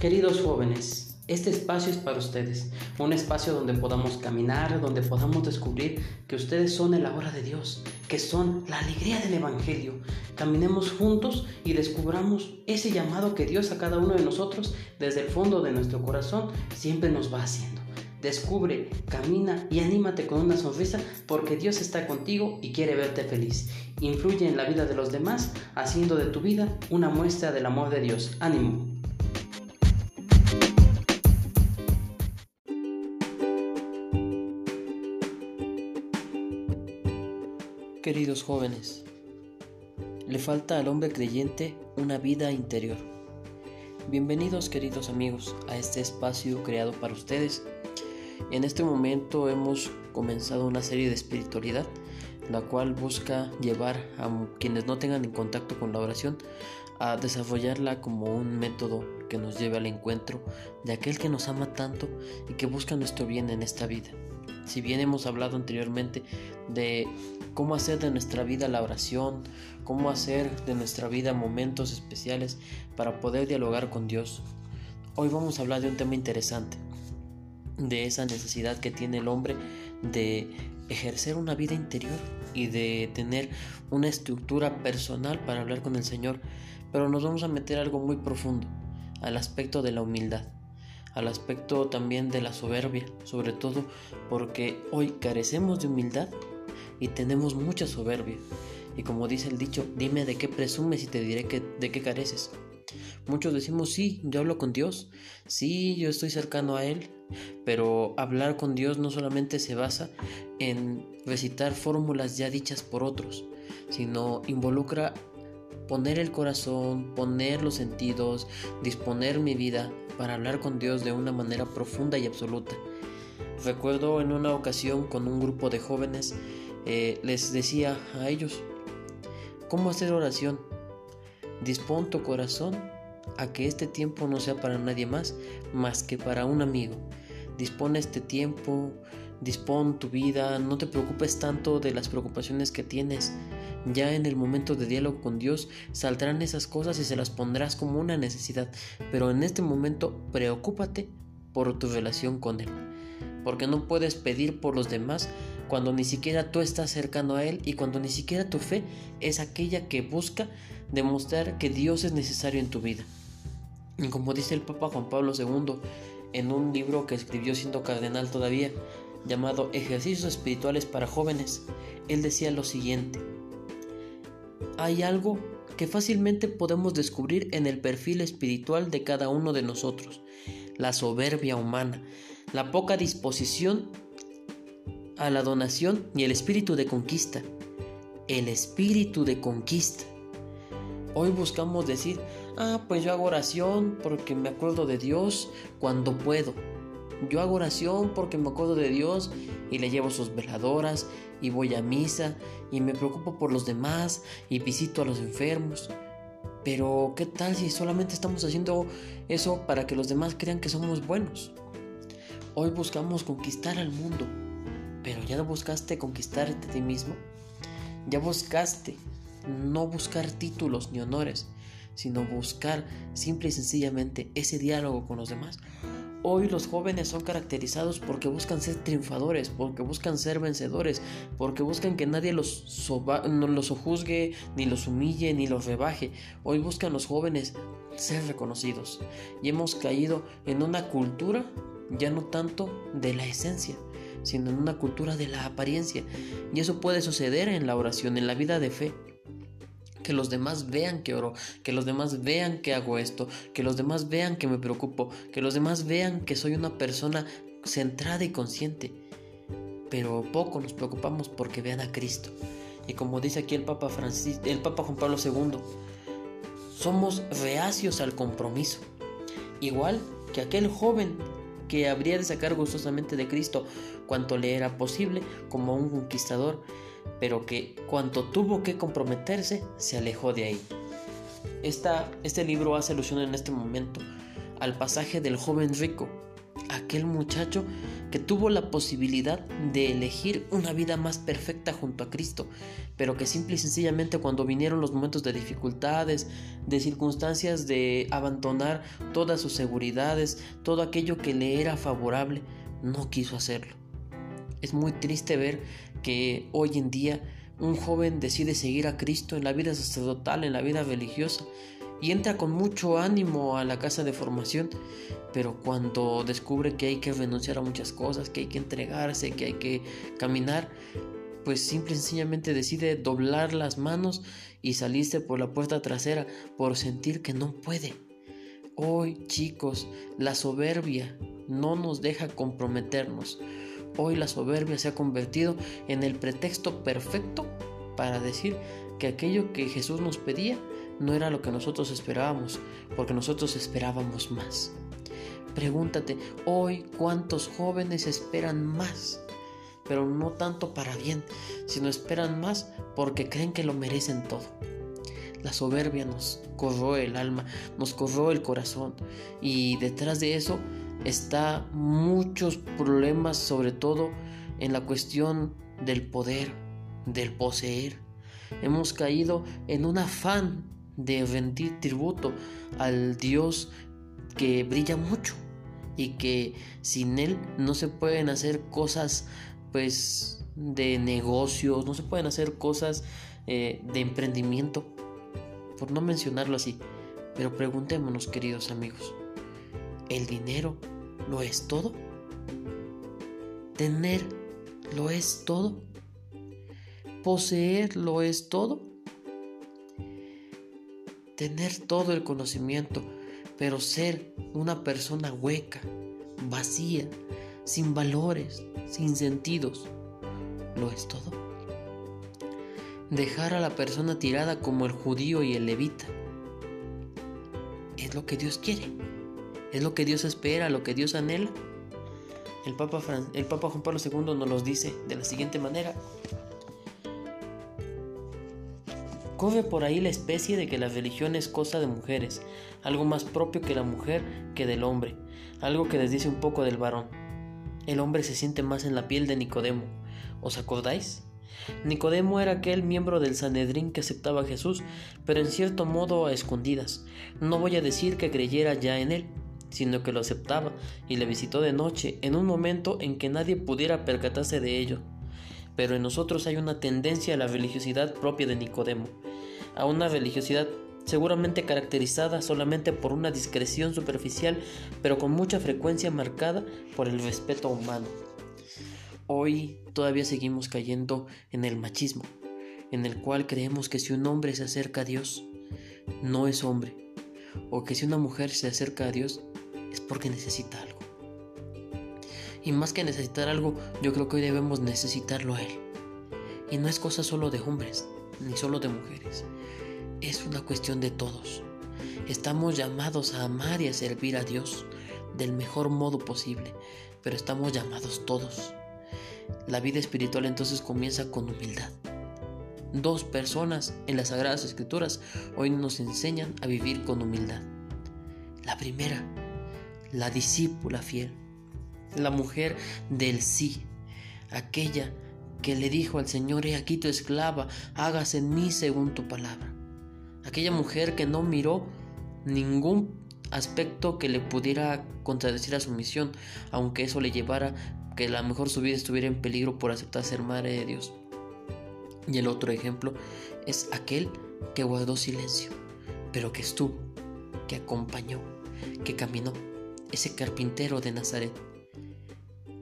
Queridos jóvenes, este espacio es para ustedes, un espacio donde podamos caminar, donde podamos descubrir que ustedes son el ahora de Dios, que son la alegría del Evangelio. Caminemos juntos y descubramos ese llamado que Dios a cada uno de nosotros desde el fondo de nuestro corazón siempre nos va haciendo. Descubre, camina y anímate con una sonrisa porque Dios está contigo y quiere verte feliz. Influye en la vida de los demás haciendo de tu vida una muestra del amor de Dios. Ánimo. Queridos jóvenes, le falta al hombre creyente una vida interior. Bienvenidos queridos amigos a este espacio creado para ustedes. En este momento hemos comenzado una serie de espiritualidad, la cual busca llevar a quienes no tengan en contacto con la oración a desarrollarla como un método que nos lleve al encuentro de aquel que nos ama tanto y que busca nuestro bien en esta vida. Si bien hemos hablado anteriormente de cómo hacer de nuestra vida la oración, cómo hacer de nuestra vida momentos especiales para poder dialogar con Dios, hoy vamos a hablar de un tema interesante, de esa necesidad que tiene el hombre de ejercer una vida interior y de tener una estructura personal para hablar con el Señor, pero nos vamos a meter algo muy profundo, al aspecto de la humildad al aspecto también de la soberbia, sobre todo porque hoy carecemos de humildad y tenemos mucha soberbia. Y como dice el dicho, dime de qué presumes y te diré que, de qué careces. Muchos decimos, sí, yo hablo con Dios, sí, yo estoy cercano a Él, pero hablar con Dios no solamente se basa en recitar fórmulas ya dichas por otros, sino involucra poner el corazón, poner los sentidos, disponer mi vida para hablar con Dios de una manera profunda y absoluta. Recuerdo en una ocasión con un grupo de jóvenes, eh, les decía a ellos, ¿cómo hacer oración? Dispón tu corazón a que este tiempo no sea para nadie más, más que para un amigo. Dispone este tiempo, dispón tu vida, no te preocupes tanto de las preocupaciones que tienes. Ya en el momento de diálogo con Dios saldrán esas cosas y se las pondrás como una necesidad, pero en este momento preocúpate por tu relación con Él, porque no puedes pedir por los demás cuando ni siquiera tú estás cercano a Él y cuando ni siquiera tu fe es aquella que busca demostrar que Dios es necesario en tu vida. Y como dice el Papa Juan Pablo II en un libro que escribió siendo cardenal todavía, llamado Ejercicios Espirituales para Jóvenes, él decía lo siguiente, hay algo que fácilmente podemos descubrir en el perfil espiritual de cada uno de nosotros, la soberbia humana, la poca disposición a la donación y el espíritu de conquista. El espíritu de conquista. Hoy buscamos decir, ah, pues yo hago oración porque me acuerdo de Dios cuando puedo. Yo hago oración porque me acuerdo de Dios y le llevo sus veladoras y voy a misa y me preocupo por los demás y visito a los enfermos. Pero ¿qué tal si solamente estamos haciendo eso para que los demás crean que somos buenos? Hoy buscamos conquistar al mundo, pero ya no buscaste conquistarte a ti mismo. Ya buscaste no buscar títulos ni honores, sino buscar simple y sencillamente ese diálogo con los demás. Hoy los jóvenes son caracterizados porque buscan ser triunfadores, porque buscan ser vencedores, porque buscan que nadie los, no los juzgue, ni los humille, ni los rebaje. Hoy buscan los jóvenes ser reconocidos. Y hemos caído en una cultura ya no tanto de la esencia, sino en una cultura de la apariencia. Y eso puede suceder en la oración, en la vida de fe que los demás vean que oro, que los demás vean que hago esto, que los demás vean que me preocupo, que los demás vean que soy una persona centrada y consciente. Pero poco nos preocupamos porque vean a Cristo. Y como dice aquí el Papa Francis, el Papa Juan Pablo II, somos reacios al compromiso. Igual que aquel joven que habría de sacar gustosamente de Cristo cuanto le era posible como un conquistador pero que cuanto tuvo que comprometerse, se alejó de ahí. este libro hace alusión en este momento al pasaje del joven rico, aquel muchacho que tuvo la posibilidad de elegir una vida más perfecta junto a Cristo, pero que simple y sencillamente cuando vinieron los momentos de dificultades, de circunstancias de abandonar todas sus seguridades, todo aquello que le era favorable, no quiso hacerlo. Es muy triste ver que hoy en día un joven decide seguir a Cristo en la vida sacerdotal, en la vida religiosa, y entra con mucho ánimo a la casa de formación, pero cuando descubre que hay que renunciar a muchas cosas, que hay que entregarse, que hay que caminar, pues simple y sencillamente decide doblar las manos y salirse por la puerta trasera por sentir que no puede. Hoy, chicos, la soberbia no nos deja comprometernos. Hoy la soberbia se ha convertido en el pretexto perfecto para decir que aquello que Jesús nos pedía no era lo que nosotros esperábamos, porque nosotros esperábamos más. Pregúntate, hoy cuántos jóvenes esperan más, pero no tanto para bien, sino esperan más porque creen que lo merecen todo. La soberbia nos corroe el alma, nos corroe el corazón y detrás de eso está muchos problemas, sobre todo en la cuestión del poder, del poseer. Hemos caído en un afán de rendir tributo al Dios que brilla mucho y que sin él no se pueden hacer cosas pues de negocios, no se pueden hacer cosas eh, de emprendimiento, por no mencionarlo así. Pero preguntémonos, queridos amigos, ¿el dinero lo es todo? ¿Tener lo es todo? ¿Poseer lo es todo? Tener todo el conocimiento, pero ser una persona hueca, vacía, sin valores, sin sentidos, ¿lo es todo? Dejar a la persona tirada como el judío y el levita. Es lo que Dios quiere, es lo que Dios espera, lo que Dios anhela. El Papa, el Papa Juan Pablo II nos los dice de la siguiente manera. Corre por ahí la especie de que la religión es cosa de mujeres, algo más propio que la mujer que del hombre, algo que desdice un poco del varón. El hombre se siente más en la piel de Nicodemo. ¿Os acordáis? Nicodemo era aquel miembro del Sanedrín que aceptaba a Jesús, pero en cierto modo a escondidas. No voy a decir que creyera ya en él, sino que lo aceptaba y le visitó de noche, en un momento en que nadie pudiera percatarse de ello. Pero en nosotros hay una tendencia a la religiosidad propia de Nicodemo a una religiosidad seguramente caracterizada solamente por una discreción superficial, pero con mucha frecuencia marcada por el respeto humano. Hoy todavía seguimos cayendo en el machismo, en el cual creemos que si un hombre se acerca a Dios, no es hombre, o que si una mujer se acerca a Dios es porque necesita algo. Y más que necesitar algo, yo creo que hoy debemos necesitarlo a Él. Y no es cosa solo de hombres, ni solo de mujeres. Es una cuestión de todos. Estamos llamados a amar y a servir a Dios del mejor modo posible, pero estamos llamados todos. La vida espiritual entonces comienza con humildad. Dos personas en las Sagradas Escrituras hoy nos enseñan a vivir con humildad. La primera, la discípula fiel, la mujer del sí, aquella que le dijo al Señor, he aquí tu esclava, hágase en mí según tu palabra. Aquella mujer que no miró ningún aspecto que le pudiera contradecir a su misión, aunque eso le llevara que a lo mejor su vida estuviera en peligro por aceptar ser madre de Dios. Y el otro ejemplo es aquel que guardó silencio, pero que estuvo, que acompañó, que caminó, ese carpintero de Nazaret.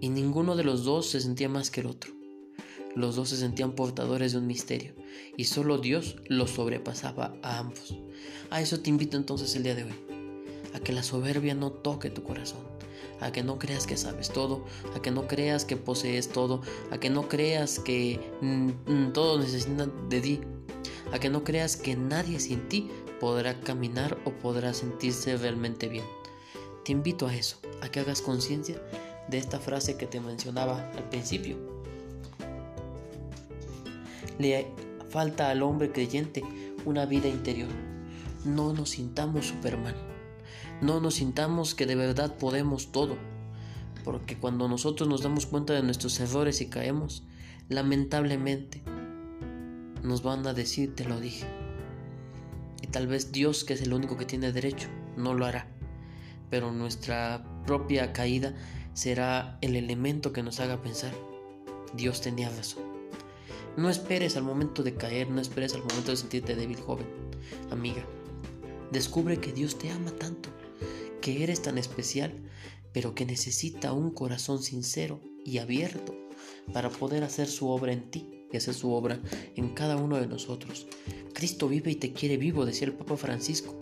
Y ninguno de los dos se sentía más que el otro. Los dos se sentían portadores de un misterio y solo Dios los sobrepasaba a ambos. A eso te invito entonces el día de hoy, a que la soberbia no toque tu corazón, a que no creas que sabes todo, a que no creas que posees todo, a que no creas que mm, mm, todo necesita de ti, a que no creas que nadie sin ti podrá caminar o podrá sentirse realmente bien. Te invito a eso, a que hagas conciencia de esta frase que te mencionaba al principio le falta al hombre creyente una vida interior. No nos sintamos Superman. No nos sintamos que de verdad podemos todo. Porque cuando nosotros nos damos cuenta de nuestros errores y caemos, lamentablemente nos van a decir, te lo dije. Y tal vez Dios, que es el único que tiene derecho, no lo hará. Pero nuestra propia caída será el elemento que nos haga pensar, Dios tenía razón. No esperes al momento de caer, no esperes al momento de sentirte débil, joven, amiga. Descubre que Dios te ama tanto, que eres tan especial, pero que necesita un corazón sincero y abierto para poder hacer su obra en ti y hacer su obra en cada uno de nosotros. Cristo vive y te quiere vivo, decía el Papa Francisco,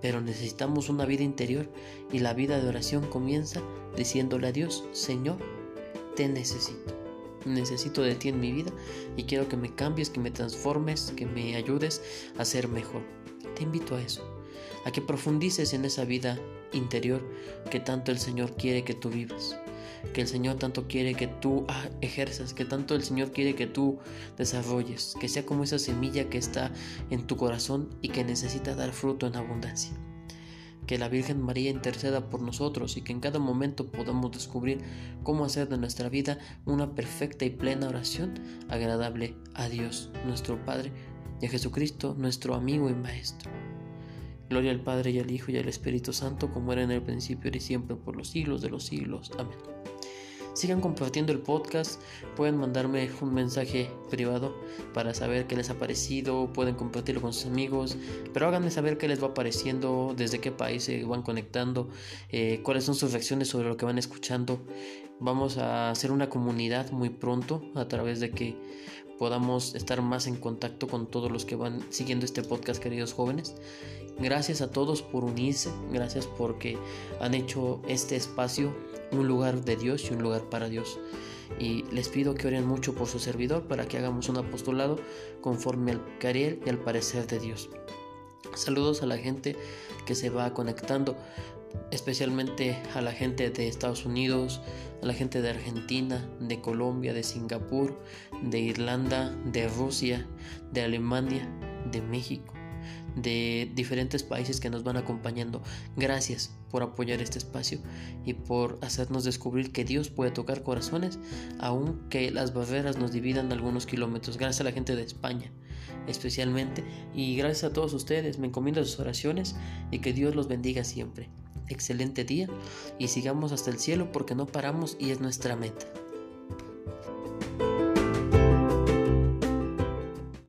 pero necesitamos una vida interior y la vida de oración comienza diciéndole a Dios, Señor, te necesito. Necesito de ti en mi vida y quiero que me cambies, que me transformes, que me ayudes a ser mejor. Te invito a eso, a que profundices en esa vida interior que tanto el Señor quiere que tú vivas que el Señor tanto quiere que tú ah, ejerzas, que tanto el Señor quiere que tú desarrolles, que sea como esa semilla que está en tu corazón y que necesita dar fruto en abundancia. Que la Virgen María interceda por nosotros y que en cada momento podamos descubrir cómo hacer de nuestra vida una perfecta y plena oración agradable a Dios, nuestro Padre, y a Jesucristo, nuestro amigo y Maestro. Gloria al Padre y al Hijo y al Espíritu Santo, como era en el principio y siempre por los siglos de los siglos. Amén. Sigan compartiendo el podcast, pueden mandarme un mensaje privado para saber qué les ha parecido, pueden compartirlo con sus amigos, pero háganme saber qué les va pareciendo, desde qué país se van conectando, eh, cuáles son sus reacciones sobre lo que van escuchando. Vamos a hacer una comunidad muy pronto a través de que podamos estar más en contacto con todos los que van siguiendo este podcast, queridos jóvenes. Gracias a todos por unirse, gracias porque han hecho este espacio un lugar de Dios y un lugar para Dios. Y les pido que oren mucho por su servidor para que hagamos un apostolado conforme al cariel y al parecer de Dios. Saludos a la gente que se va conectando, especialmente a la gente de Estados Unidos, a la gente de Argentina, de Colombia, de Singapur, de Irlanda, de Rusia, de Alemania, de México de diferentes países que nos van acompañando. Gracias por apoyar este espacio y por hacernos descubrir que Dios puede tocar corazones aunque las barreras nos dividan algunos kilómetros. Gracias a la gente de España especialmente y gracias a todos ustedes. Me encomiendo sus oraciones y que Dios los bendiga siempre. Excelente día y sigamos hasta el cielo porque no paramos y es nuestra meta.